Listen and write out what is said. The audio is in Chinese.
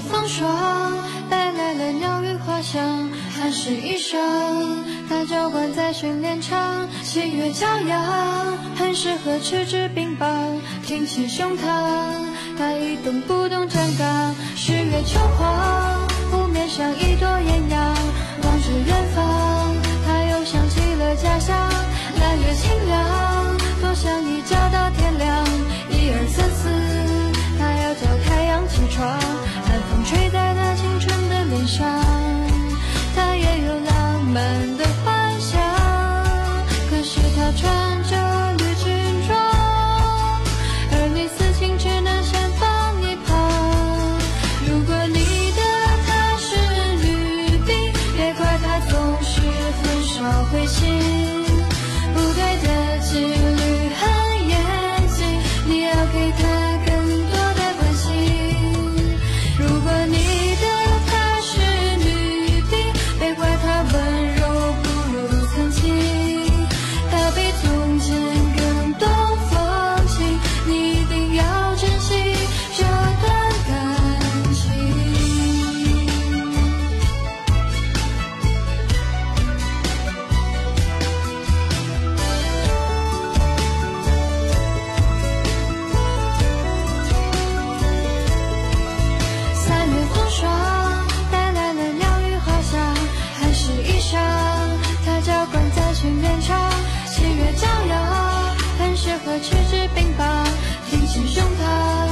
风霜带来了鸟语花香寒示一声他浇灌在训练场七月骄阳很适合吃着冰棒挺起胸膛他一动不动站岗十月秋黄和赤子、冰雹、挺起胸膛。